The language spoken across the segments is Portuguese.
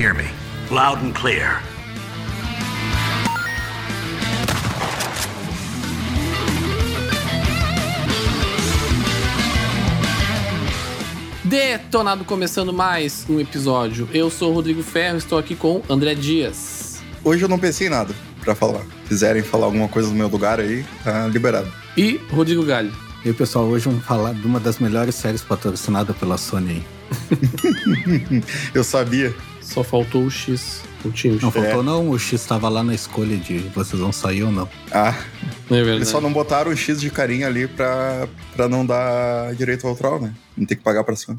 hear me? Loud and clear. Detonado começando mais um episódio. Eu sou o Rodrigo Ferro, estou aqui com André Dias. Hoje eu não pensei em nada pra falar. Quiserem falar alguma coisa no meu lugar aí, tá liberado. E Rodrigo Galho. E aí, pessoal, hoje vamos falar de uma das melhores séries patrocinadas pela Sony eu sabia. Só faltou o X. O time. Não faltou, não. O X estava lá na escolha de vocês vão sair ou não. Ah, É verdade. eles só não botaram o X de carinha ali pra, pra não dar direito autoral, né? Não tem que pagar pra Sony.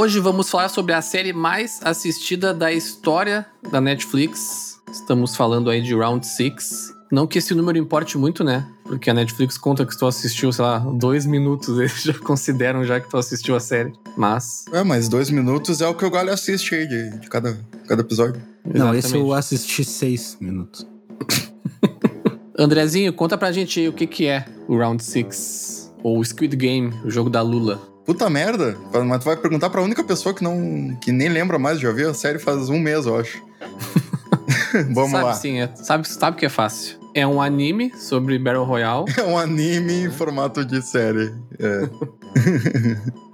Hoje vamos falar sobre a série mais assistida da história da Netflix. Estamos falando aí de Round 6. Não que esse número importe muito, né? Porque a Netflix conta que tu assistiu, sei lá, dois minutos. Eles já consideram já que tu assistiu a série. Mas. É, mas dois minutos é o que o Galho assiste aí de, de cada, cada episódio. Não, esse eu assisti seis minutos. Andrezinho, conta pra gente aí o que, que é o Round 6. Ou o Squid Game, o jogo da Lula. Puta merda. Mas tu vai perguntar pra única pessoa que não. que nem lembra mais, já viu a série faz um mês, eu acho. Vamos sabe, lá. Sim, é, sabe, sabe que é fácil. É um anime sobre Battle Royale. É um anime em formato de série. É,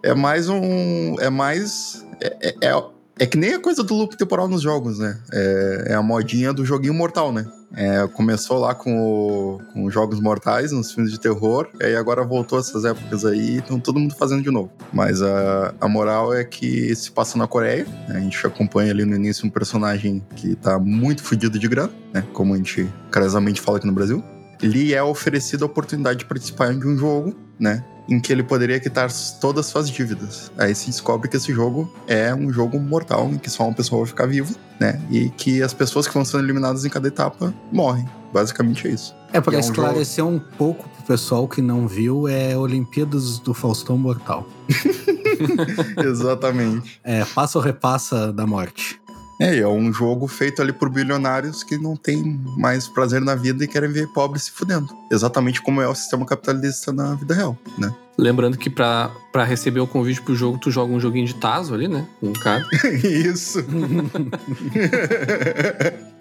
é mais um. É mais. É, é, é, que nem a coisa do loop temporal nos jogos, né? É, é a modinha do joguinho mortal, né? É, começou lá com, o- com os jogos mortais, nos filmes de terror, e aí agora voltou essas épocas aí, então todo mundo fazendo de novo. Mas a, a moral é que se passa na Coreia, né? a gente acompanha ali no início um personagem que tá muito fudido de grana, né? Como a gente carinhosamente fala aqui no Brasil lhe é oferecida a oportunidade de participar de um jogo, né? Em que ele poderia quitar todas as suas dívidas. Aí se descobre que esse jogo é um jogo mortal, em que só uma pessoa vai ficar viva, né? E que as pessoas que vão sendo eliminadas em cada etapa morrem. Basicamente é isso. É, pra É um esclarecer um pouco pro pessoal que não viu, é Olimpíadas do Faustão Mortal. Exatamente. É, passa ou repassa da morte. É, é um jogo feito ali por bilionários que não têm mais prazer na vida e querem ver pobres se fudendo. Exatamente como é o sistema capitalista na vida real, né? Lembrando que pra, pra receber o convite pro jogo, tu joga um joguinho de Tazo ali, né? Com um cara. isso.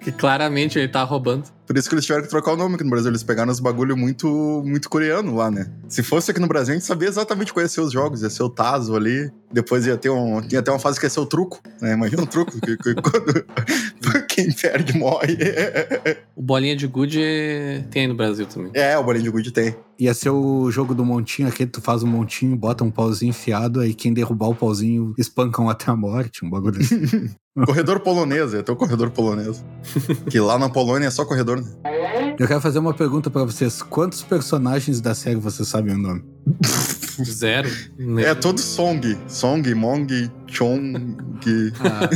que claramente ele tá roubando. Por isso que eles tiveram que trocar o nome aqui no Brasil. Eles pegaram os bagulho muito, muito coreano lá, né? Se fosse aqui no Brasil, a gente sabia exatamente ser os jogos. Ia ser o Tazo ali. Depois ia ter, um, ia ter uma fase que ia ser o truco, né? Imagina o truco. que, que quando quem perde morre. O Bolinha de Good tem aí no Brasil também. É, o bolinho de gude tem. Ia ser o jogo do montinho, aquele que tu faz um montinho, bota um pauzinho enfiado, aí quem derrubar o pauzinho espancam até a morte, um bagulho assim. Corredor polonês, ter o corredor polonês. que lá na Polônia é só corredor, né? Eu quero fazer uma pergunta pra vocês. Quantos personagens da série vocês sabem o nome? Zero. É todo Song. Song, Mong, Chong. Ah,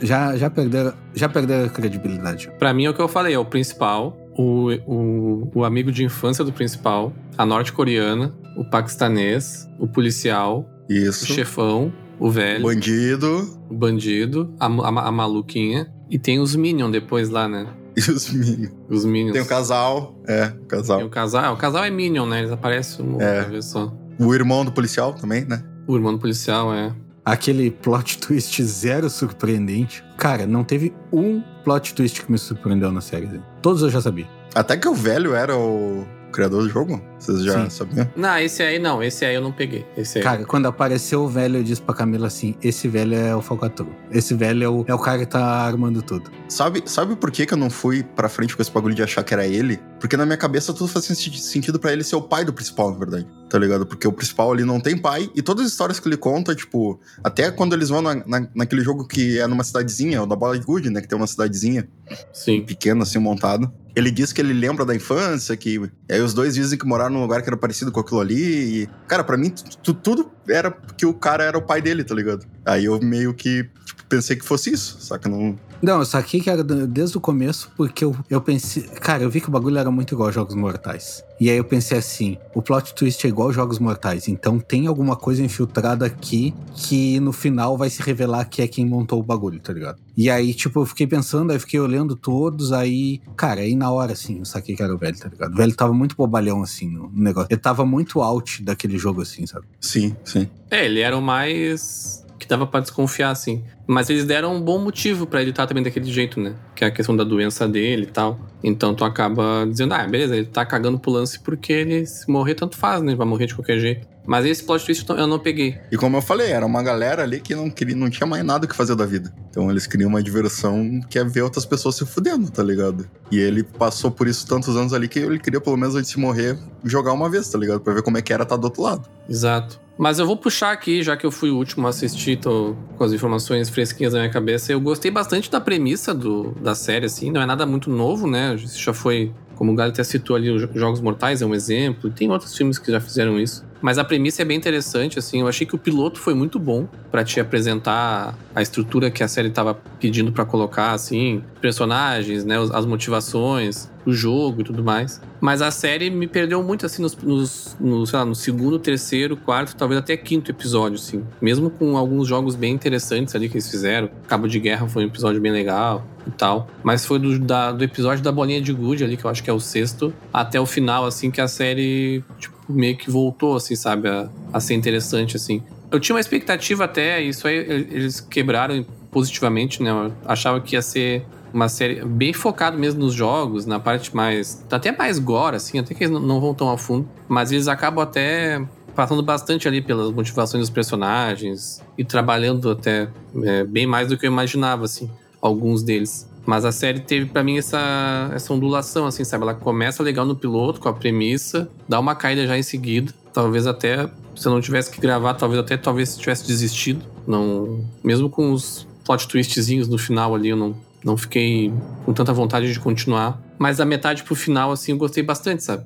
Já, já, perderam, já perderam a credibilidade. pra mim é o que eu falei, é o principal, o, o, o amigo de infância do principal, a norte-coreana, o paquistanês, o policial o Isso. chefão, o velho, Bandido o bandido, a, a, a maluquinha. E tem os Minions depois lá, né? e os Minions. Os Minions. Tem o casal, é, o Tem casal. o casal. O casal é Minion, né? Eles aparecem uma É. vez só. O irmão do policial também, né? O irmão do policial é. Aquele plot twist zero surpreendente. Cara, não teve um plot twist que me surpreendeu na série. Todos eu já sabia. Até que o velho era o criador do jogo. Vocês já Sim. sabiam? Não, esse aí não. Esse aí eu não peguei. Esse aí. Cara, quando apareceu o velho, eu disse pra Camila assim: esse velho é o falcatrua. Esse velho é o, é o cara que tá armando tudo. Sabe, sabe por que, que eu não fui pra frente com esse bagulho de achar que era ele? Porque na minha cabeça tudo faz senti- sentido pra ele ser o pai do principal, na verdade. Tá ligado? Porque o principal ali não tem pai e todas as histórias que ele conta, tipo, até quando eles vão na, na- naquele jogo que é numa cidadezinha, o da Bola de Good, né? Que tem uma cidadezinha Sim. pequena, assim, montada. Ele diz que ele lembra da infância, que. E aí os dois dizem que moraram num lugar que era parecido com aquilo ali. E, cara, pra mim, tu- tu- tudo era que o cara era o pai dele, tá ligado? Aí eu meio que, tipo, pensei que fosse isso, saca? Não. Não, eu saquei que era do- desde o começo, porque eu, eu pensei. Cara, eu vi que o bagulho era muito igual a Jogos Mortais. E aí eu pensei assim: o plot twist é igual a Jogos Mortais. Então tem alguma coisa infiltrada aqui que no final vai se revelar que é quem montou o bagulho, tá ligado? E aí, tipo, eu fiquei pensando, aí fiquei olhando todos, aí. Cara, aí na hora, assim, eu saquei que era o velho, tá ligado? O velho tava muito bobalhão, assim, no no negócio. Ele tava muito out daquele jogo, assim, sabe? Sim, sim. É, ele era o mais. Que dava pra desconfiar, assim. Mas eles deram um bom motivo pra ele estar também daquele jeito, né? Que é a questão da doença dele e tal. Então tu acaba dizendo, ah, beleza, ele tá cagando pro lance porque ele se morrer tanto faz, né? Ele vai morrer de qualquer jeito. Mas esse plot twist eu não peguei. E como eu falei, era uma galera ali que não, queria, não tinha mais nada o que fazer da vida. Então eles queriam uma diversão que é ver outras pessoas se fudendo, tá ligado? E ele passou por isso tantos anos ali que ele queria, pelo menos antes de morrer, jogar uma vez, tá ligado? Pra ver como é que era estar do outro lado. Exato. Mas eu vou puxar aqui, já que eu fui o último a assistir, tô com as informações fresquinhas na minha cabeça. Eu gostei bastante da premissa do, da série, assim. Não é nada muito novo, né? Isso já foi, como o Gali até citou ali, os Jogos Mortais é um exemplo. Tem outros filmes que já fizeram isso. Mas a premissa é bem interessante, assim. Eu achei que o piloto foi muito bom pra te apresentar a estrutura que a série tava pedindo pra colocar, assim. Personagens, né? As motivações, o jogo e tudo mais. Mas a série me perdeu muito, assim, nos, nos, no, lá, no segundo, terceiro, quarto, talvez até quinto episódio, assim. Mesmo com alguns jogos bem interessantes ali que eles fizeram. Cabo de Guerra foi um episódio bem legal e tal. Mas foi do, da- do episódio da bolinha de gude ali, que eu acho que é o sexto, até o final, assim, que a série, tipo, meio que voltou, assim, sabe, a, a ser interessante, assim. Eu tinha uma expectativa até, isso aí eles quebraram positivamente, né? Eu achava que ia ser uma série bem focado mesmo nos jogos, na parte mais. até mais gore, assim, até que eles não- vão tão a fundo. Mas eles acabam até passando bastante ali pelas motivações dos personagens e trabalhando até é, bem mais do que eu imaginava, assim, alguns deles. Mas a série teve pra mim essa, essa ondulação, assim, sabe? Ela começa legal no piloto, com a premissa, dá uma caída já em seguida. Talvez até, se eu não tivesse que gravar, talvez até talvez tivesse desistido. Não, mesmo com os plot twistzinhos no final ali, eu não, não fiquei com tanta vontade de continuar. Mas da metade pro final, assim, eu gostei bastante, sabe?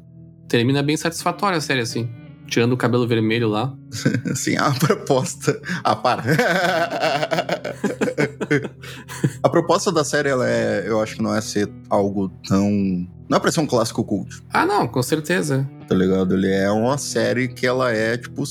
Termina bem satisfatória a série, assim. Tirando o cabelo vermelho lá. Assim, a proposta. Ah, para. a proposta da série, ela é. Eu acho que não é ser algo tão. Não é pra ser um clássico cult, Ah, não, com certeza. tá ligado? Ele é uma série que ela é, tipo.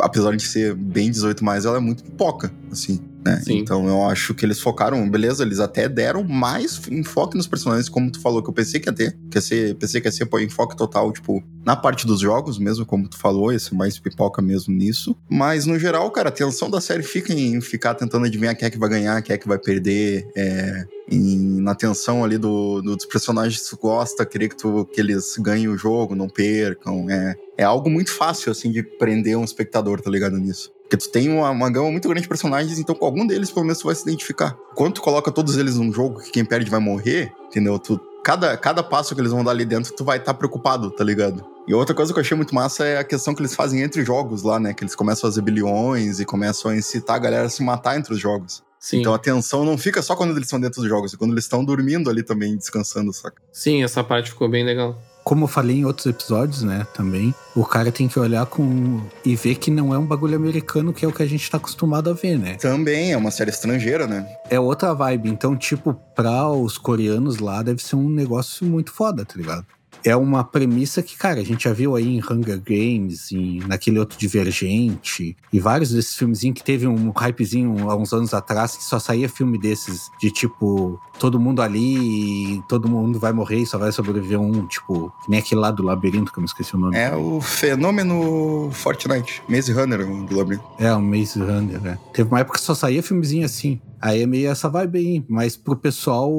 Apesar de ser bem 18, mais, ela é muito pipoca, assim. Né? Então eu acho que eles focaram, beleza, eles até deram mais enfoque nos personagens, como tu falou, que eu pensei que ia ter. Que ia ser, pensei que ia ser pô, enfoque total, tipo, na parte dos jogos mesmo, como tu falou, ia ser mais pipoca mesmo nisso. Mas no geral, cara, a tensão da série fica em ficar tentando adivinhar quem é que vai ganhar, quem é que vai perder. É, em- na tensão ali do, do- dos personagens que tu gosta, querer que, tu, que eles ganhem o jogo, não percam. É, é algo muito fácil, assim, de prender um espectador, tá ligado nisso? Porque tu tem uma, uma gama muito grande de personagens, então com algum deles, pelo menos, tu vai se identificar. Quando tu coloca todos eles num jogo que quem perde vai morrer, entendeu? Tu, cada, cada passo que eles vão dar ali dentro, tu vai estar preocupado, tá ligado? E outra coisa que eu achei muito massa é a questão que eles fazem entre jogos lá, né? Que eles começam a fazer bilhões e começam a incitar a galera a se matar entre os jogos. Sim. Então a tensão não fica só quando eles estão dentro dos jogos, é quando eles estão dormindo ali também, descansando, saca? Sim, essa parte ficou bem legal. Como eu falei em outros episódios, né, também, o cara tem que olhar com. e ver que não é um bagulho americano, que é o que a gente tá acostumado a ver, né? Também é uma série estrangeira, né? É outra vibe. Então, tipo, pra os coreanos lá deve ser um negócio muito foda, tá ligado? É uma premissa que, cara, a gente já viu aí em Hunger Games, em, naquele outro Divergente, e vários desses filmezinhos que teve um hypezinho há uns anos atrás, que só saía filme desses, de tipo, todo mundo ali, todo mundo vai morrer e só vai sobreviver um, tipo, nem aquele lá do labirinto, que eu me esqueci o nome. É o fenômeno Fortnite, Maze Runner do labirinto. É, o Maze Runner, né? Teve uma época que só saía filmezinho assim. Aí é meio essa vibe aí, mas pro pessoal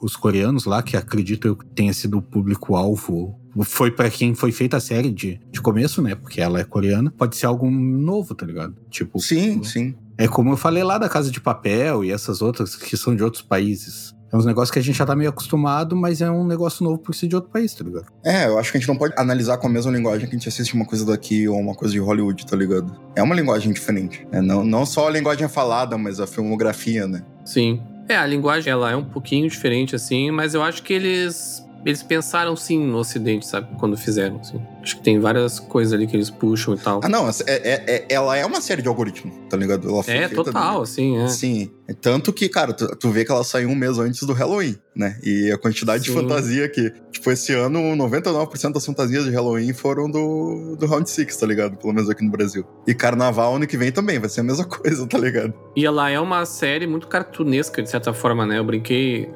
os coreanos lá, que acredito que tenha sido o público-alvo, foi para quem foi feita a série de, de começo, né? Porque ela é coreana, pode ser algo novo, tá ligado? Tipo. Sim, sim. É como eu falei lá da Casa de Papel e essas outras que são de outros países. É uns negócios que a gente já tá meio acostumado, mas é um negócio novo por ser de outro país, tá ligado? É, eu acho que a gente não pode analisar com a mesma linguagem que a gente assiste uma coisa daqui ou uma coisa de Hollywood, tá ligado? É uma linguagem diferente. Né? Não, não só a linguagem falada, mas a filmografia, né? Sim. É, a linguagem ela é um pouquinho diferente, assim, mas eu acho que eles. Eles pensaram sim no Ocidente, sabe? Quando fizeram, assim. Acho que tem várias coisas ali que eles puxam e tal. Ah, não, é, é, é ela é uma série de algoritmo, tá ligado? Ela é, total, assim, é. Sim. Tanto que, cara, tu, tu, vê que ela saiu um mês antes do Halloween, né? E a quantidade sim. de fantasia que, tipo, esse ano, 99% das fantasias de Halloween foram do, do Round 6, tá ligado? Pelo menos aqui no Brasil. E Carnaval ano que vem também, vai ser a mesma coisa, tá ligado? E ela é uma série muito cartunesca, de certa forma, né? Eu brinquei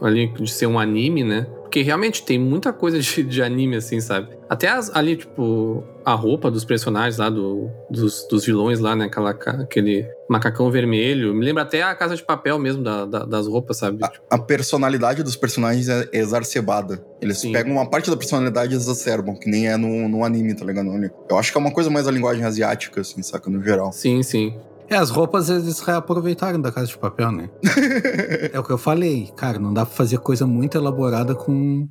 ali de ser um anime, né? Porque realmente tem muita coisa de, de anime, assim, sabe? Até as, ali, tipo, a roupa dos personagens lá, do, dos, dos vilões lá, né? Aquela, aquele macacão vermelho. Me lembra até a Casa de Papel mesmo, da, da, das roupas, sabe? A, a, personalidade dos personagens é exacerbada. Eles Sim. pegam uma parte da personalidade e exacerbam, que nem é no, no anime, tá ligado? Eu acho que é uma coisa mais a linguagem asiática, assim, saca? No geral. Sim, sim. É, as roupas eles reaproveitaram da Casa de Papel, né? é o que eu falei. Cara, não dá pra fazer coisa muito elaborada com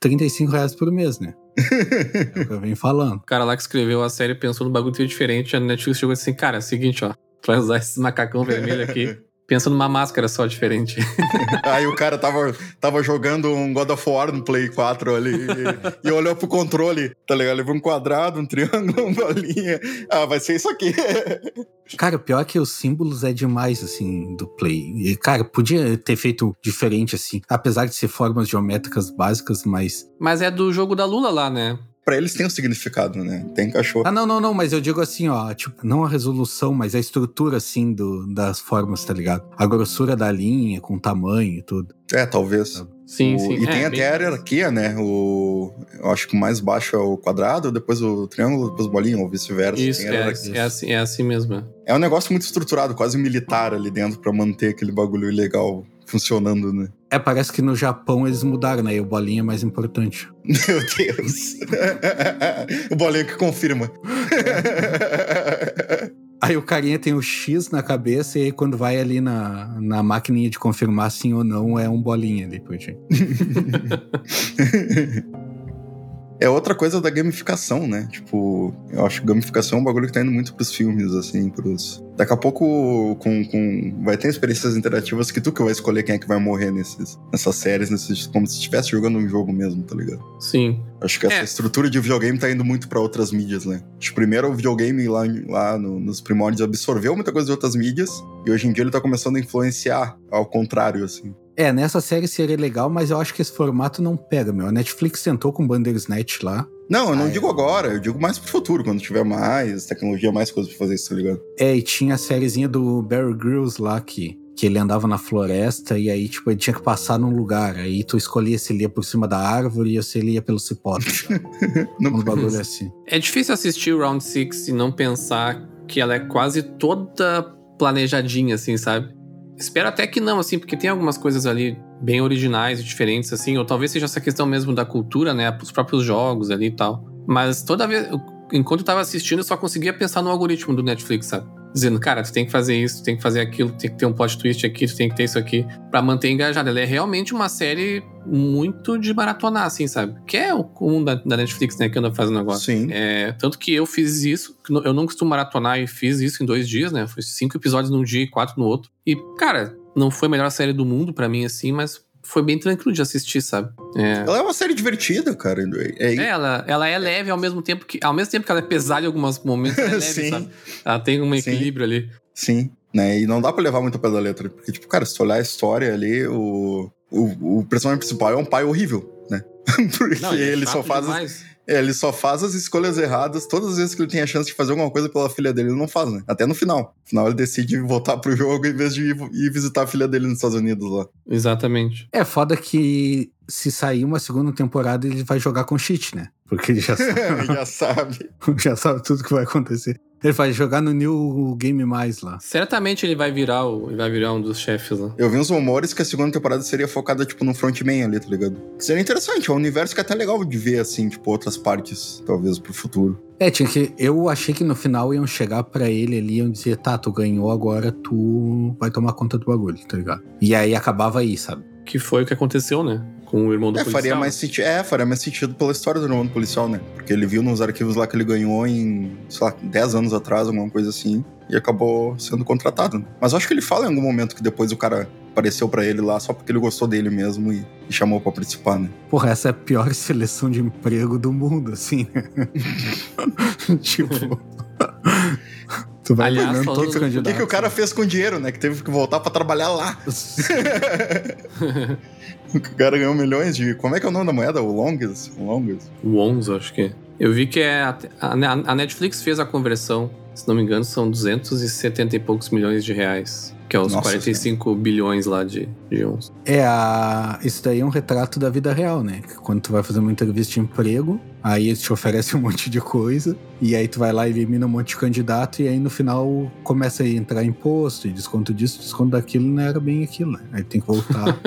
35 reais por mês, né? é o que eu venho falando. O cara lá que escreveu a série pensou no bagulho diferente, a Netflix chegou assim, cara, é o seguinte, ó, tu vai usar esse macacão vermelho aqui. Pensa numa máscara só diferente. Aí o cara tava, tava jogando um God of War no Play 4 ali e, e olhou pro controle, tá ligado? Ele viu um quadrado, um triângulo, uma bolinha. Ah, vai ser isso aqui. Cara, pior é que os símbolos é demais, assim, do Play. E, cara, podia ter feito diferente, assim, apesar de ser formas geométricas básicas, mas. Mas é do jogo da Lula lá, né? Para eles tem um significado, né? Tem cachorro. Ah, não, não, não, mas eu digo assim, ó, tipo, não a resolução, mas a estrutura, assim, do, das formas, tá ligado? A grossura da linha, com o tamanho e tudo. É, talvez. Sim, o, sim. E é, tem até a hierarquia, né? O, eu acho que o mais baixo é o quadrado, depois o triângulo, depois o bolinho, ou vice-versa. Isso, é, é, assim, é assim mesmo. É um negócio muito estruturado, quase militar ali dentro, para manter aquele bagulho legal funcionando, né? É, parece que no Japão eles mudaram, né? E o bolinho é mais importante. Meu Deus. o bolinho que confirma. Aí o carinha tem o X na cabeça e aí quando vai ali na, na maquininha de confirmar sim ou não, é um bolinha depois. É outra coisa da gamificação, né? Tipo, eu acho que gamificação é um bagulho que tá indo muito pros filmes, assim, pros. Daqui a pouco com, com... vai ter experiências interativas que tu que vai escolher quem é que vai morrer nesses, nessas séries, nesses... como se estivesse jogando um jogo mesmo, tá ligado? Sim. Acho que essa é. estrutura de videogame tá indo muito para outras mídias, né? Acho que primeiro o videogame lá, lá no, nos primórdios absorveu muita coisa de outras mídias, e hoje em dia ele tá começando a influenciar ao contrário, assim. É, nessa série seria legal, mas eu acho que esse formato não pega, meu. A Netflix tentou com Bandersnatch lá. Não, eu não digo agora, eu digo mais pro futuro, quando tiver mais tecnologia, mais coisas pra fazer isso, tá ligado? É, e tinha a sériezinha do Barry Grylls lá que, que ele andava na floresta e aí, tipo, ele tinha que passar num lugar. Aí tu escolhia se ele ia por cima da árvore ou se ele ia pelo cipote. não um bagulho assim. É difícil assistir o Round 6 e não pensar que ela é quase toda planejadinha, assim, sabe? Espero até que não, assim, porque tem algumas coisas ali bem originais e diferentes, assim, ou talvez seja essa questão mesmo da cultura, né? Os próprios jogos ali e tal. Mas toda vez, enquanto eu tava assistindo, eu só conseguia pensar no algoritmo do Netflix, sabe? Dizendo, cara, tu tem que fazer isso, tu tem que fazer aquilo, tu tem que ter um plot twist aqui, tu tem que ter isso aqui, para manter engajado. Ela é realmente uma série muito de maratonar, assim, sabe? Que é o comum da, da Netflix, né, que anda fazendo agora. Sim. É, tanto que eu fiz isso, eu não costumo maratonar e fiz isso em dois dias, né? Foi cinco episódios num dia e quatro no outro. E, cara, não foi a melhor série do mundo para mim, assim, mas foi bem tranquilo de assistir, sabe? É. Ela é uma série divertida, cara. É, é, ela, ela é leve ao mesmo tempo que. Ao mesmo tempo que ela é pesada em alguns momentos, ela é leve, Sim. sabe? Ela tem um equilíbrio Sim. ali. Sim, né? E não dá pra levar muito pé da letra. Porque, tipo, cara, se tu olhar a história ali, o, o, o personagem principal é um pai horrível, né? Porque Não, é ele só faz. demais. É, ele só faz as escolhas erradas todas as vezes que ele tem a chance de fazer alguma coisa pela filha dele, ele não faz, né? Até no final. No final ele decide voltar pro jogo em vez de ir, ir visitar a filha dele nos Estados Unidos lá. Exatamente. É foda que se sair uma segunda temporada, ele vai jogar com cheat, né? Porque ele já sabe, Já sabe. já sabe tudo que vai acontecer. Ele vai jogar no New Game Mais lá. Certamente ele vai virar o, ele vai virar um dos chefes lá. Eu vi uns rumores que a segunda temporada seria focada, tipo, no frontman ali, tá ligado? Seria interessante, é um universo que é até legal de ver, assim, tipo, outras partes, talvez, pro futuro. É, tinha que. Eu achei que no final iam chegar pra ele ali e iam dizer, tá, tu ganhou, agora tu vai tomar conta do bagulho, tá ligado? E aí acabava aí, sabe? Que foi o que aconteceu, né? Com o irmão do É, policial. faria mais sentido. É, faria mais sentido pela história do irmão do policial, né? Porque ele viu nos arquivos lá que ele ganhou em, sei lá, 10 anos atrás, alguma coisa assim, e acabou sendo contratado. né? Mas eu acho que ele fala em algum momento que depois o cara apareceu pra ele lá só porque ele gostou dele mesmo e, e chamou pra participar, né? Porra, essa é a pior seleção de emprego do mundo, assim. tipo. Tu vai Aliás, todos os do- O que, candidatos. que o cara fez com o dinheiro, né? Que teve que voltar pra trabalhar lá. O cara ganhou milhões de. Como é que é o nome da moeda? O Longs? O Longs? O 11, acho que é. Eu vi que é a, a- Netflix fez a conversão, se não me engano, são 270 e poucos milhões de reais. Que é os Nossa 45 bilhões lá de, de ons. É, a... isso daí é um retrato da vida real, né? Que Quando tu vai fazer uma entrevista de emprego, aí eles te oferecem um monte de coisa, e aí tu vai lá e elimina um monte de candidato, e aí no final começa a entrar imposto, e desconto disso, desconto daquilo, não era bem aquilo, né? Aí tem que voltar.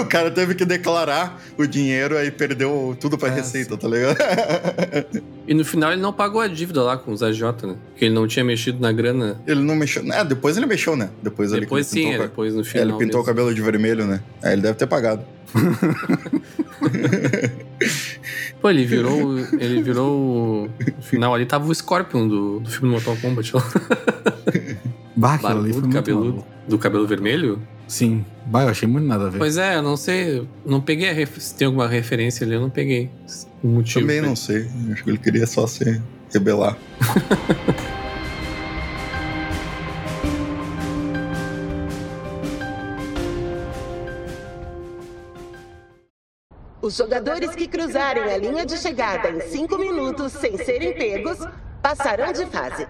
O cara teve que declarar o dinheiro, aí perdeu tudo pra É, receita, tá ligado? E no final ele não pagou a dívida lá com os AJ, né? Porque ele não tinha mexido na grana. ele não mexeu. É, depois ele mexeu, né? Depois, Depois ele sim, pintou é, o depois no É, final. ele pintou o mesmo. cabelo de vermelho, né? Aí ele deve ter pagado. Pô, ele virou. ele virou. o- No final ali tava o Scorpion do, do filme do Mortal Kombat lá. Bah, aquilo ali foi Barbudo, cabeludo. maluco. Do cabelo vermelho? Sim. Bah, eu achei muito nada a ver. Pois é, eu não sei. Não peguei a ref- se tem alguma referência ali, eu não peguei. O motivo. Também não sei. Acho que ele queria só se rebelar. Os jogadores que cruzarem a linha de chegada em cinco minutos sem serem pegos passarão de fase.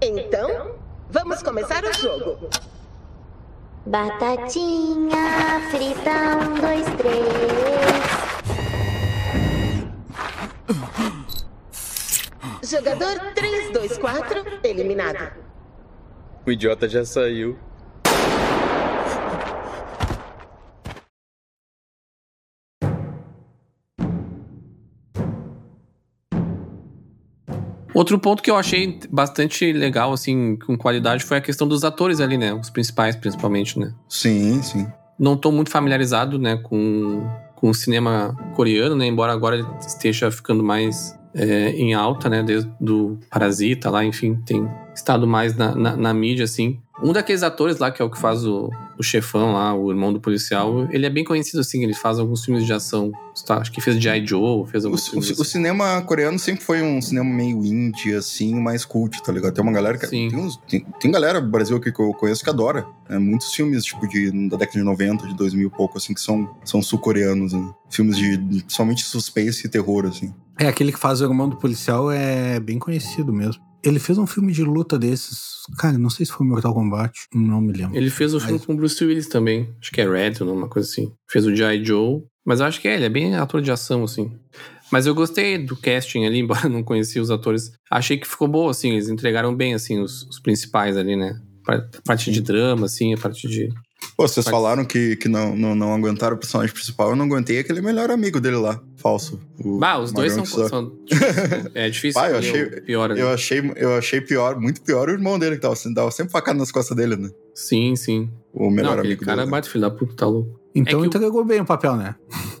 Então, vamos começar o jogo. Batatinha frita, um, dois, três. Jogador 324 eliminado. O idiota já saiu. Outro ponto que eu achei bastante legal, assim, com qualidade, foi a questão dos atores ali, né? Os principais, principalmente, né? Sim, sim. Não tô muito familiarizado, né, com, com o cinema coreano, né? Embora agora ele esteja ficando mais é, em alta, né? Desde do Parasita lá, enfim, tem estado mais na, na, na mídia, assim. Um daqueles atores lá, que é o que faz o, o chefão lá, o irmão do policial, ele é bem conhecido, assim, ele faz alguns filmes de ação. Tá, acho que fez G.I. Joe, fez O, alguns o- filmes. o cinema coreano sempre foi um cinema meio indie, assim, mais cult, tá ligado? Tem uma galera que. Sim. Tem, uns- tem, tem galera do Brasil aqui que eu conheço que adora. né? Muitos filmes, tipo, de, da década de 90, de 2000 e pouco, assim, que são, são sul-coreanos, né? Filmes de, de somente suspense e terror, assim. É, aquele que faz o irmão do policial é bem conhecido mesmo. Ele fez um filme de luta desses. Cara, não sei se foi Mortal Kombat. Não me lembro. Ele fez o filme Mas- com o Bruce Willis também. Acho que é Red ou uma coisa assim. Fez o G.I. Joe. Mas eu acho que é, ele é bem ator de ação, assim. Mas eu gostei do casting ali, embora eu não conhecia os atores. Achei que ficou bom, assim. Eles entregaram bem, assim, os, os principais ali, né? A parte de drama, assim, a parte de. Pô, vocês Pode falaram que, que não, não, não aguentaram o personagem principal. Eu não aguentei aquele melhor amigo dele lá, falso. Bah, os dois são. são é difícil. Bah, eu achei- pior ali. Eu achei, eu achei pior, muito pior o irmão dele, que tava, assim, dava sempre facada nas costas dele, né? Sim, sim. O melhor não, amigo cara dele. né? bate filho da puta, tá louco. Então é que o- entregou bem o papel, né?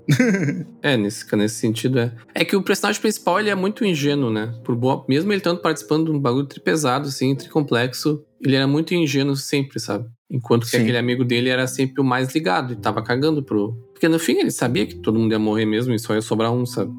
É, nesse, nesse sentido é. É que o personagem principal ele é muito ingênuo, né? Por boa, mesmo ele estando participando de um bagulho tripesado, assim, tricomplexo, ele era muito ingênuo sempre, sabe? Enquanto que Sim. aquele amigo dele era sempre o mais ligado e tava cagando pro. Porque no fim ele sabia que todo mundo ia morrer mesmo e só ia sobrar um, sabe?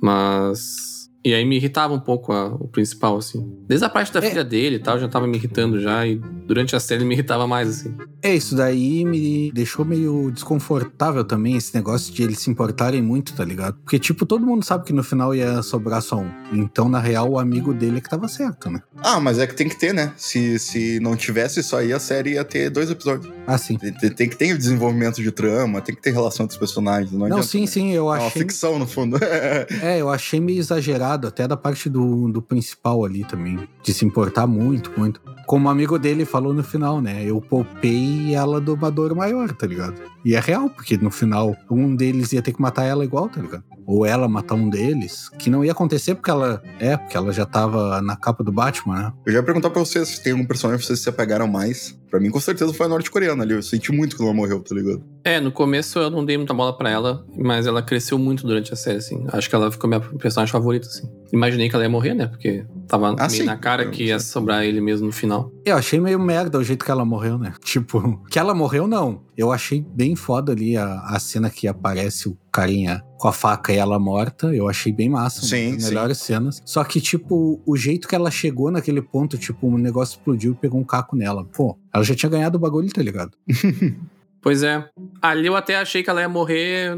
Mas. E aí me irritava um pouco a- o principal, assim. Desde a parte da É. filha dele e tal, já tava me irritando já. E durante a série me irritava mais, assim. É, isso daí me deixou meio desconfortável também, esse negócio de eles se importarem muito, tá ligado? Porque, tipo, todo mundo sabe que no final ia sobrar só um. Então, na real, o amigo dele é que tava certo, né? Ah, mas é que tem que ter, né? Se, se não tivesse isso aí, a série ia ter dois episódios. Ah, sim. Tem, tem- tem que ter o desenvolvimento de trama, tem que ter relação entre os personagens. Não, Não, adianta, sim, né? sim, eu É uma achei. ficção, no fundo. É, eu achei meio exagerado, até da parte do, do principal ali também. De se importar muito, muito. Como o amigo dele falou no final, né? Eu poupei ela do uma dor maior, tá ligado? E é real, porque no final um deles ia ter que matar ela igual, tá ligado? Ou ela matar um deles, que não ia acontecer porque ela. É, porque ela já tava na capa do Batman, né? Eu já ia perguntar pra vocês se tem algum personagem que vocês se apegaram mais. Pra mim, com certeza, foi a norte-coreana ali. Eu senti muito que ela morreu, tá ligado? É, no começo eu não dei muita bola pra ela, mas ela cresceu muito durante a série, assim. Acho que ela ficou minha personagem favorita, assim. Imaginei que ela ia morrer, né? Porque tava Ah, meio sim. na cara que ia sobrar ele mesmo no final. Eu achei meio merda o jeito que ela morreu, né? Tipo, que ela morreu, não. Eu achei bem foda ali a, a cena que aparece o carinha com a faca e ela morta. Eu achei bem massa. Sim, uma das sim. melhores cenas. Só que, tipo, o jeito que ela chegou naquele ponto, tipo, o negócio explodiu e pegou um caco nela. Pô, ela já tinha ganhado o bagulho, tá ligado? Pois é. Ali eu até achei que ela ia morrer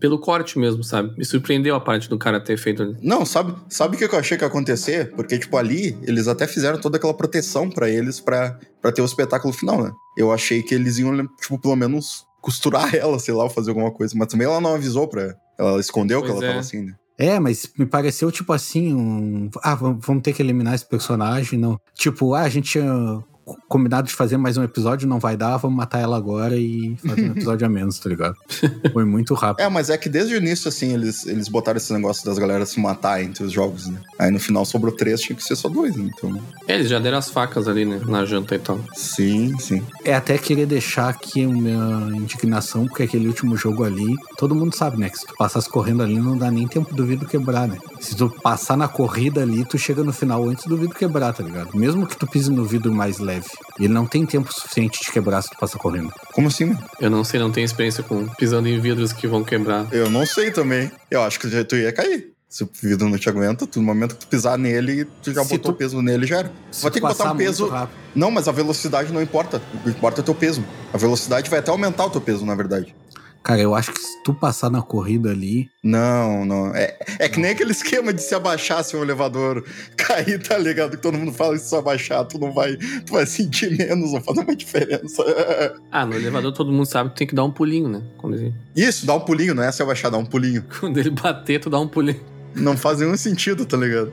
pelo corte mesmo, sabe? Me surpreendeu a parte do cara ter feito ali. Não, sabe sabe o que eu achei que ia acontecer? Porque, tipo, ali, eles até fizeram toda aquela proteção pra eles pra, pra ter o espetáculo final, né? Eu achei que eles iam, tipo, pelo menos costurar ela, sei lá, ou fazer alguma coisa. Mas também ela não avisou pra. Ela escondeu que Pois ela é. tava assim, né? É, mas me pareceu tipo assim, um. Ah, vam- vamos ter que eliminar esse personagem, não. Tipo, ah, a gente tinha combinado de fazer mais um episódio, não vai dar, vamos matar ela agora e fazer um episódio a menos, tá ligado? Foi muito rápido. É, mas é que desde o início, assim, eles, eles botaram esse negócio das galera se matar entre os jogos, né? Aí no final sobrou três, tinha que ser só dois, né? Então, É, eles já deram as facas ali, né? Na janta e tal. sim, sim. É até querer deixar aqui a minha indignação, porque aquele último jogo ali, todo mundo sabe, né? Que se tu passasse correndo ali, não dá nem tempo do vidro quebrar, né? Se tu passar na corrida ali, tu chega no final antes do vidro quebrar, tá ligado? Mesmo que tu pise no vidro mais leve. Ele não tem tempo suficiente de quebrar se tu passar correndo. Como assim, né? Eu não sei, não tenho experiência com pisando em vidros que vão quebrar. Eu não sei também. Eu acho que tu ia cair. Se o vidro não te aguenta, tu, no momento que tu pisar nele, tu já Se botou tu- peso nele já era. Se Vai ter que botar um peso. rápido. Não, mas a velocidade não importa. O que importa é o teu peso. A velocidade vai até aumentar o teu peso, na verdade. Cara, eu acho que se tu passar na corrida ali. Não, não. É, é que nem aquele esquema de se abaixar se um elevador cair, tá ligado? Que todo mundo fala que se tu abaixar, tu não vai. Tu vai sentir menos, não faz uma diferença. Ah, no elevador todo mundo sabe que tem que dar um pulinho, né? Quando ele, Isso, dá um pulinho, não é se abaixar, dá um pulinho. quando ele bater, tu dá um pulinho. Não faz nenhum sentido, tá ligado?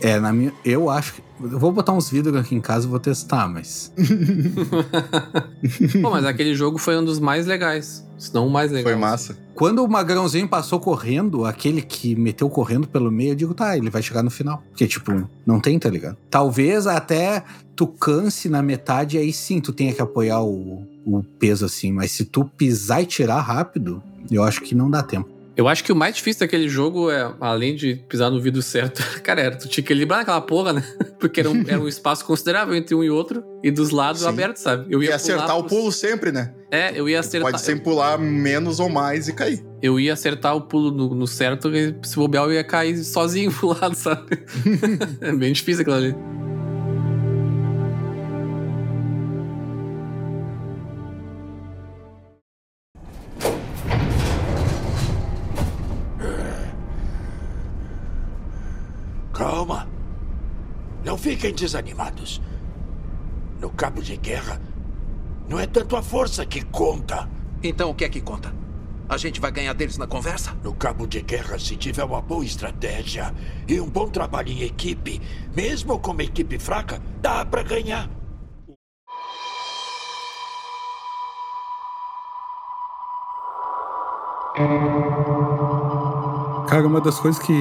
É, na minha. Eu acho que. Eu vou botar uns vidros aqui em casa e vou testar, mas. Pô, mas aquele jogo foi um dos mais legais. Se não o mais legal. Foi massa. Quando o Magrãozinho passou correndo, aquele que meteu correndo pelo meio, eu digo, tá, ele vai chegar no final. Porque, tipo, não tem, tá ligado? Talvez até tu canse na metade, aí sim tu tenha que apoiar o, o peso assim. Mas se tu pisar e tirar rápido, eu acho que não dá tempo. Eu acho que o mais difícil daquele jogo é, além de pisar no vidro certo, cara, era tu tinha que equilibrar aquela porra, né? Porque era um, era um espaço considerável entre um e outro, e dos lados Sim. abertos, sabe? Eu E ia acertar pular o pros- pulo sempre, né? É, eu ia acertar. Pode sempre pular menos ou mais e cair. Eu ia acertar o pulo no, no certo e se bobear eu ia cair sozinho pro lado, sabe? é bem difícil aquilo ali. Calma. Não fiquem desanimados. No cabo de guerra, não é tanto a força que conta. Então o que é que conta? A gente vai ganhar deles na conversa? No cabo de guerra, se tiver uma boa estratégia e um bom trabalho em equipe, mesmo com uma equipe fraca, dá pra ganhar. Cara, uma das coisas que,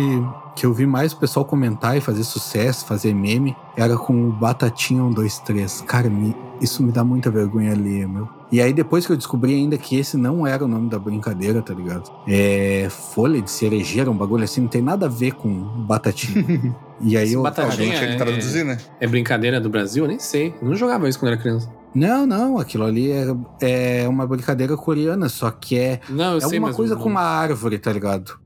que eu vi mais o pessoal comentar e fazer sucesso, fazer meme, era com o Batatinha 123. Cara, me, isso me dá muita vergonha ali, meu. E aí depois que eu descobri ainda que esse não era o nome da brincadeira, tá ligado? É folha de cerejeira, um bagulho assim, não tem nada a ver com Batatinha. e aí Esse eu... Batatinha tinha que é- traduzir, né? É brincadeira do Brasil? Eu nem sei. Eu não jogava isso quando era criança. Não, não, aquilo ali é, é uma brincadeira coreana, só que é Não, eu é mas coisa com uma árvore, tá ligado?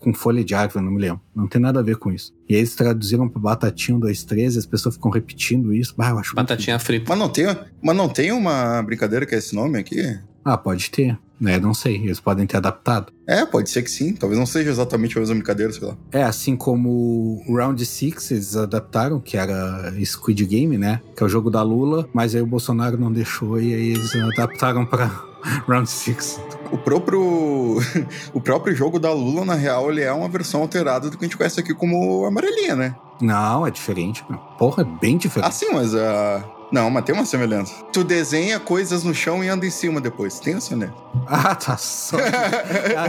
Com folha de árvore, não me lembro. Não tem nada a ver com isso. E aí eles traduziram pra Batatinha 1, 2, 3 e as pessoas ficam repetindo isso. Bah, eu acho muito Batatinha frita. Mas não tem, mas não tem uma brincadeira que é esse nome aqui? Ah, pode ter. Né, não sei. Eles podem ter adaptado. É, pode ser que sim. Talvez não seja exatamente a mesma brincadeira, sei lá. É, assim como o Round 6 eles adaptaram, que era Squid Game, né? Que é o jogo da Lula, mas aí o Bolsonaro não deixou e aí eles adaptaram pra Round 6. O próprio, o próprio jogo da Lula, na real, ele é uma versão alterada do que a gente conhece aqui como amarelinha, né? Não, é diferente, meu. Porra, é bem diferente. Ah, sim, mas a. Não, mas tem uma semelhança. Tu desenha coisas no chão e anda em cima depois. Tem uma semelhança. Ah, tá só.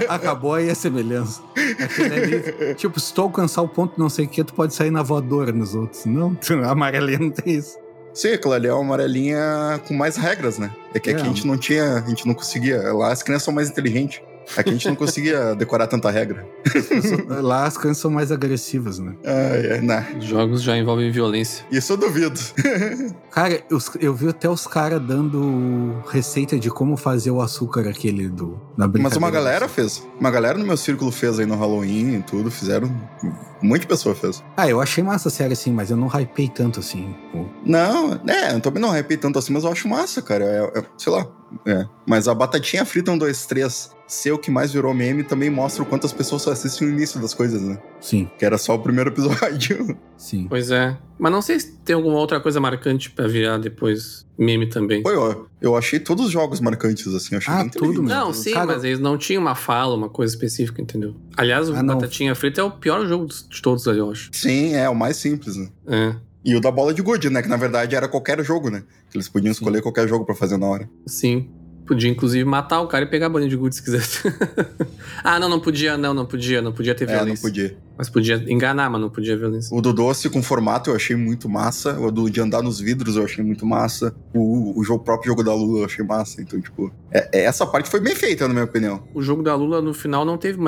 Acabou aí a semelhança. Ali, tipo, se tu alcançar o ponto não sei o que, tu pode sair na voadora nos outros. Não, a amarelinha não tem isso. Sim, aquilo ali é uma amarelinha com mais regras, né? É que aqui É. a gente não tinha, a gente não conseguia. Lá as crianças são mais inteligentes. Aqui a gente não conseguia decorar tanta regra. Lá as crianças são mais agressivas, né? Ai, ai, nah. Jogos já envolvem violência. Isso eu duvido. Cara, eu, eu vi até os caras dando receita de como fazer o açúcar aquele do, da brincadeira. Mas uma galera fez. Uma galera no meu círculo fez aí no Halloween e tudo. Fizeram. Um monte de pessoa fez. Ah, eu achei massa a série assim, mas eu não hypei tanto assim. pô. Não, é, eu também não arrepei tanto assim, mas eu acho massa, cara. É, é- sei lá. É. Mas a batatinha frita 1, 2, 3 ser o que mais virou meme também mostra o quanto as pessoas só assistem o início das coisas, né? Sim, Que era só o primeiro episódio. sim. Pois é. Mas não sei se tem alguma outra coisa marcante pra virar depois meme também. Foi, ó. Eu achei todos os jogos marcantes, assim. Eu achei Ah, bem tudo mesmo. Não, sim, Cara- mas eles não tinham uma fala, uma coisa específica, entendeu? Aliás, o Ah. Batatinha Frita é o pior jogo de todos ali, eu acho. Sim, é o mais simples, né? É, E o da bola de gude, né? Que na verdade era qualquer jogo, né? Que eles podiam escolher qualquer jogo pra fazer na hora. sim. Podia, inclusive, matar o cara e pegar a bolinha de gude se quisesse. ah, não, não podia, não, não podia, não podia ter É, não violência. podia. Mas podia enganar, mas não podia violência. O do doce com formato eu achei muito massa. O do de andar nos vidros eu achei muito massa. O, o jogo, próprio jogo da Lua eu achei massa. Então, tipo, é- é- essa parte foi bem feita, na minha opinião. O jogo da Lula, no final, não teve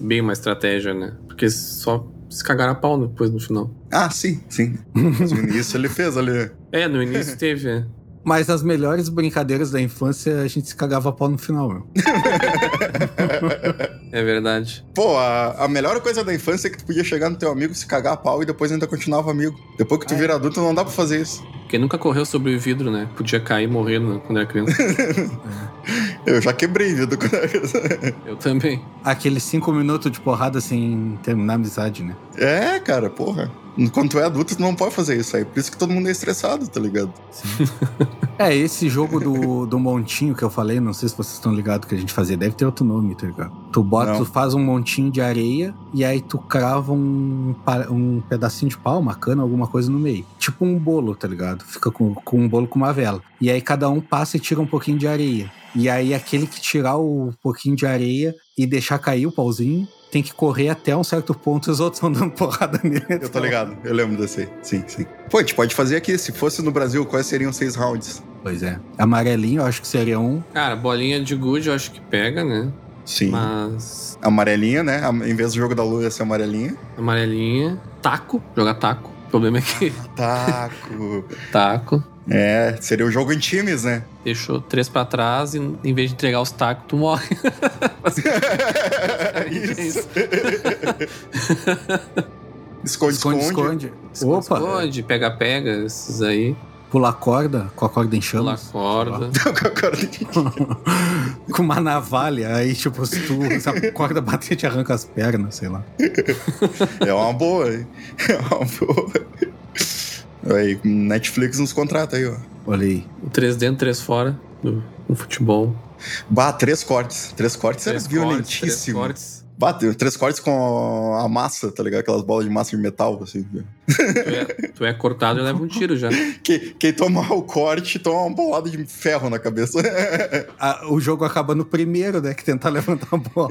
bem uma estratégia, né? Porque só se cagaram a pau depois no final. Ah, sim, sim. Mas no início ele fez ali. É, no início teve, é. Mas as melhores brincadeiras da infância a gente se cagava a pau no final, meu. É verdade. Pô, a, a melhor coisa da infância é que tu podia chegar no teu amigo, se cagar a pau e depois ainda continuava amigo. Depois que tu vira adulto, não dá pra fazer isso. Porque nunca correu sobre o vidro, né? Podia cair e morrer né, quando era criança. Eu já quebrei vidro quando era criança. Eu também. Aqueles cinco minutos de porrada sem terminar a amizade, né? É, cara, porra. Quando tu é adulto, tu não pode fazer isso aí. Por isso que todo mundo é estressado, tá ligado? É, esse jogo do, do montinho que eu falei, não sei se vocês estão ligados que a gente fazia, deve ter outro nome, tá ligado? Tu bota, Não. tu faz um montinho de areia e aí tu crava um, um pedacinho de pau, uma cana, alguma coisa no meio. Tipo um bolo, tá ligado? Fica com, com um bolo com uma vela. E aí cada um passa e tira um pouquinho de areia. E aí aquele que tirar o pouquinho de areia e deixar cair o pauzinho, tem que correr até um certo ponto e os outros vão dando porrada nele. Eu tô ligado, eu lembro desse aí. Sim, sim. Pô, a gente pode fazer aqui, se fosse no Brasil, quais seriam seis rounds? Pois é. Amarelinho, eu acho que seria um. Cara, bolinha de gude eu acho que pega, né? Sim. Mas. Amarelinha, né? Em vez do jogo da lua, ia ser amarelinha. Amarelinha. Taco. Jogar taco. O problema é que. Taco. taco. é, seria o jogo em times, né? Deixou três pra trás e em vez de entregar os tacos, tu morre. isso. Esconde, esconde. Esconde, esconde. Opa, Esconde, pega, pega, esses aí. Pular corda, com a corda em Pula chamas. corda. com uma navalha, aí tipo, se, tu, se a corda bater, te arranca as pernas, sei lá. É uma boa, hein? É uma boa. Aí, Netflix nos contrata aí, ó. Olha aí. Três dentro, três fora. Do, no futebol. Bah, três cortes. Três cortes Três era cortes, três violentíssimo. cortes. Bah, três cortes com a massa, tá ligado? Aquelas bolas de massa de metal, assim. Tu é, tu é cortado e leva um tiro já. Quem, quem tomar o corte toma uma bolada de ferro na cabeça. Ah, o jogo acaba no primeiro, né? Que tentar levantar a bola.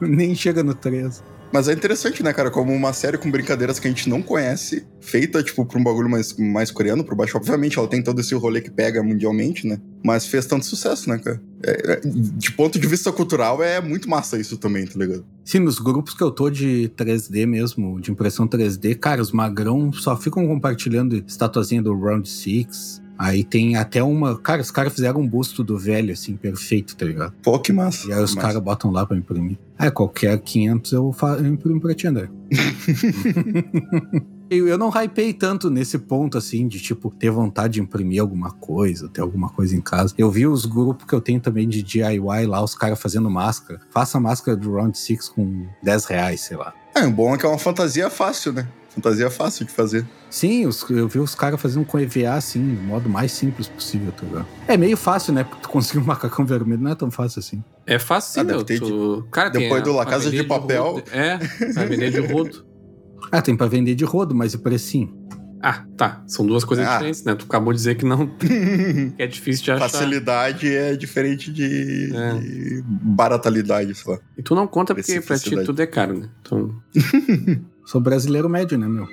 Nem chega no 3. Mas é interessante, né, cara? Como uma série com brincadeiras que a gente não conhece, feita, tipo, pra um bagulho mais, mais coreano, por baixo. Obviamente, ela tem todo esse rolê que pega mundialmente, né? Mas fez tanto sucesso, né, cara? É- é- de ponto de vista cultural, é muito massa isso também, tá ligado? Sim, nos grupos que eu tô de 3D mesmo, de impressão 3D, cara, os magrão só ficam compartilhando estatuazinha do Round 6, Aí tem até uma. Cara, os caras fizeram um busto do velho, assim, perfeito, tá ligado? Pô, que massa. E aí os caras botam lá pra imprimir. É, qualquer 500 eu, fa- eu imprimo pra ti, André. eu, eu não hypei tanto nesse ponto, assim, de, tipo, ter vontade de imprimir alguma coisa, ter alguma coisa em casa. Eu vi os grupos que eu tenho também de DIY lá, os caras fazendo máscara. Faça a máscara do Round 6 com 10 reais, sei lá. É, o bom é que é uma fantasia fácil, né? Fantasia fácil de fazer. Sim, os- eu vi os caras fazendo com EVA, assim, no modo mais simples possível, tá ligado? É meio fácil, né? Porque tu conseguir um macacão vermelho não é tão fácil assim. É fácil, Ah, Tu... Cara, tem Depois do La Casa de Papel. rodo. É, vai vender de rodo. Ah, tem pra vender de rodo, mas e precinho? Ah, tá. São duas coisas Ah. diferentes, né? Tu acabou de dizer que não. que é difícil de achar. Facilidade é diferente de, É. de baratalidade, sei lá. E tu não conta porque pra ti tudo é caro, né? Então, Sou brasileiro médio, né, meu?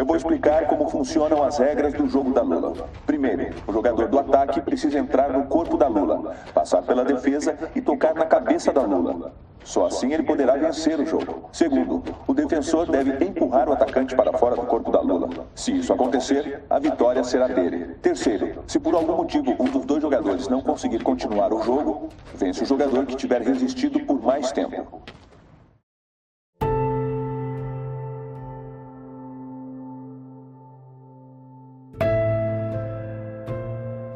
Eu vou explicar como funcionam as regras do jogo da Lula. Primeiro, o jogador do ataque precisa entrar no corpo da Lula, passar pela defesa e tocar na cabeça da Lula. Só assim ele poderá vencer o jogo. Segundo, o defensor deve empurrar o atacante para fora do corpo da Lula. Se isso acontecer, a vitória será dele. Terceiro, se por algum motivo um dos dois jogadores não conseguir continuar o jogo, vence o jogador que tiver resistido por mais tempo.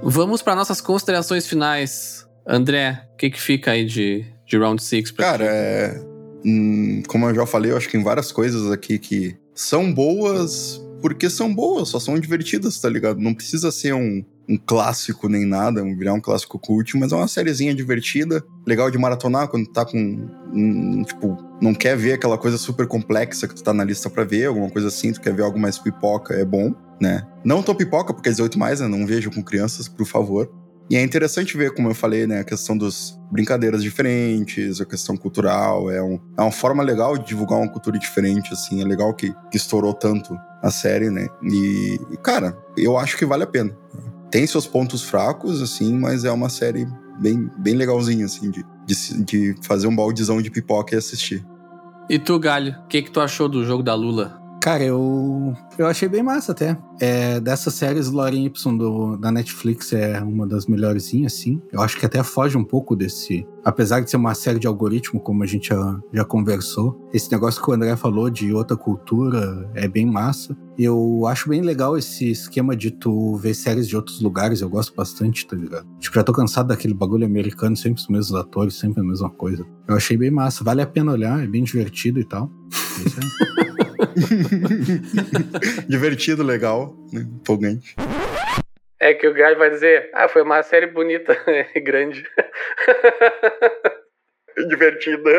Vamos para nossas considerações finais. André, o que, que fica aí de, de Round 6 pra Cara, é. hum, como eu já falei, eu acho que tem várias coisas aqui que são boas porque são boas, só são divertidas, tá ligado? Não precisa ser um, um clássico nem nada, um- virar um clássico cult, mas é uma sériezinha divertida, legal de maratonar quando tá com. hum, tipo, não quer ver aquela coisa super complexa que tu tá na lista pra ver, alguma coisa assim, tu quer ver algo mais pipoca, é bom, né? Não tão pipoca, porque é 18 mais, né? Não vejo com crianças, por favor. E é interessante ver, como eu falei, né, a questão dos brincadeiras diferentes, a questão cultural, é, um, é uma forma legal de divulgar uma cultura diferente, assim, é legal que, que estourou tanto a série, né, e, cara, eu acho que vale a pena. Tem seus pontos fracos, assim, mas é uma série bem, bem legalzinha, assim, de, de, de fazer um baldizão de pipoca e assistir. E tu, Galho, o que, que tu achou do jogo da Lula? Cara, eu, eu achei bem massa até. É, dessas séries, Lorem Y do, da Netflix é uma das melhorzinhas, sim. Eu acho que até foge um pouco desse. Apesar de ser uma série de algoritmo, como a gente já, já conversou, esse negócio que o André falou de outra cultura é bem massa. Eu acho bem legal esse esquema de tu ver séries de outros lugares, eu gosto bastante, tá ligado? Tipo, já tô cansado daquele bagulho americano, sempre os mesmos atores, sempre a mesma coisa. Eu achei bem massa, vale a pena olhar, é bem divertido e tal. É isso aí. Divertido, legal, né, empolgante. É que o Galho vai dizer, ah, foi uma série bonita e grande. Divertida.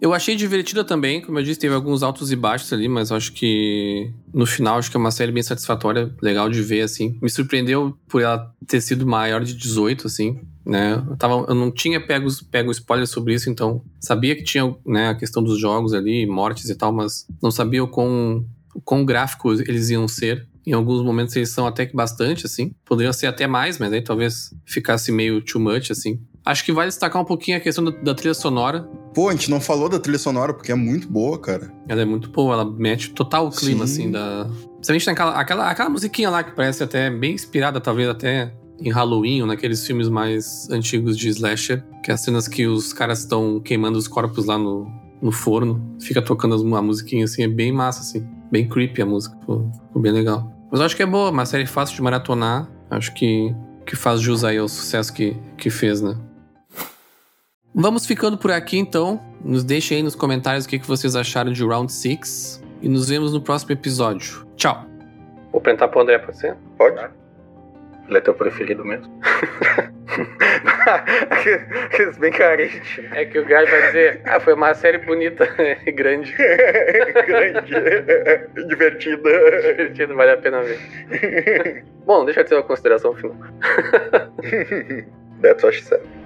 Eu achei divertida também, como eu disse, teve alguns altos e baixos ali, mas acho que no final acho que é uma série bem satisfatória, legal de ver, assim. Me surpreendeu por ela ter sido maior de 18, assim, né? Eu, tava, eu não tinha pego, pego spoiler sobre isso, então sabia que tinha né, a questão dos jogos ali, mortes e tal, mas não sabia o quão, o quão gráficos eles iam ser. Em alguns momentos eles são até que bastante, assim. Poderiam ser até mais, mas aí talvez ficasse meio too much, assim. Acho que vai destacar um pouquinho a questão da, da trilha sonora. Pô, a gente não falou da trilha sonora, porque é muito boa, cara. Ela é muito boa, ela mete total o clima, Sim. assim, da. Principalmente naquela aquela, aquela musiquinha lá que parece até bem inspirada, talvez até em Halloween ou naqueles filmes mais antigos de slasher, que é as cenas que os caras estão queimando os corpos lá no, no forno, fica tocando as- a musiquinha assim, é bem massa, assim. Bem creepy a música, ficou, bem legal. Mas eu acho que é boa, uma série fácil de maratonar. Acho que, que faz jus aí ao sucesso que, que fez, né? Vamos ficando por aqui então. Nos deixem aí nos comentários o que que vocês acharam de Round 6. E nos vemos no próximo episódio. Tchau. Vou apresentar pro André, pode ser? Pode? Ele é teu preferido mesmo? Aqueles bem carente. É que o Gai vai dizer, ah, foi uma série bonita e grande. Grande. Divertida. Divertido, vale a pena ver. Bom, deixa eu ter uma consideração final. That's what she said.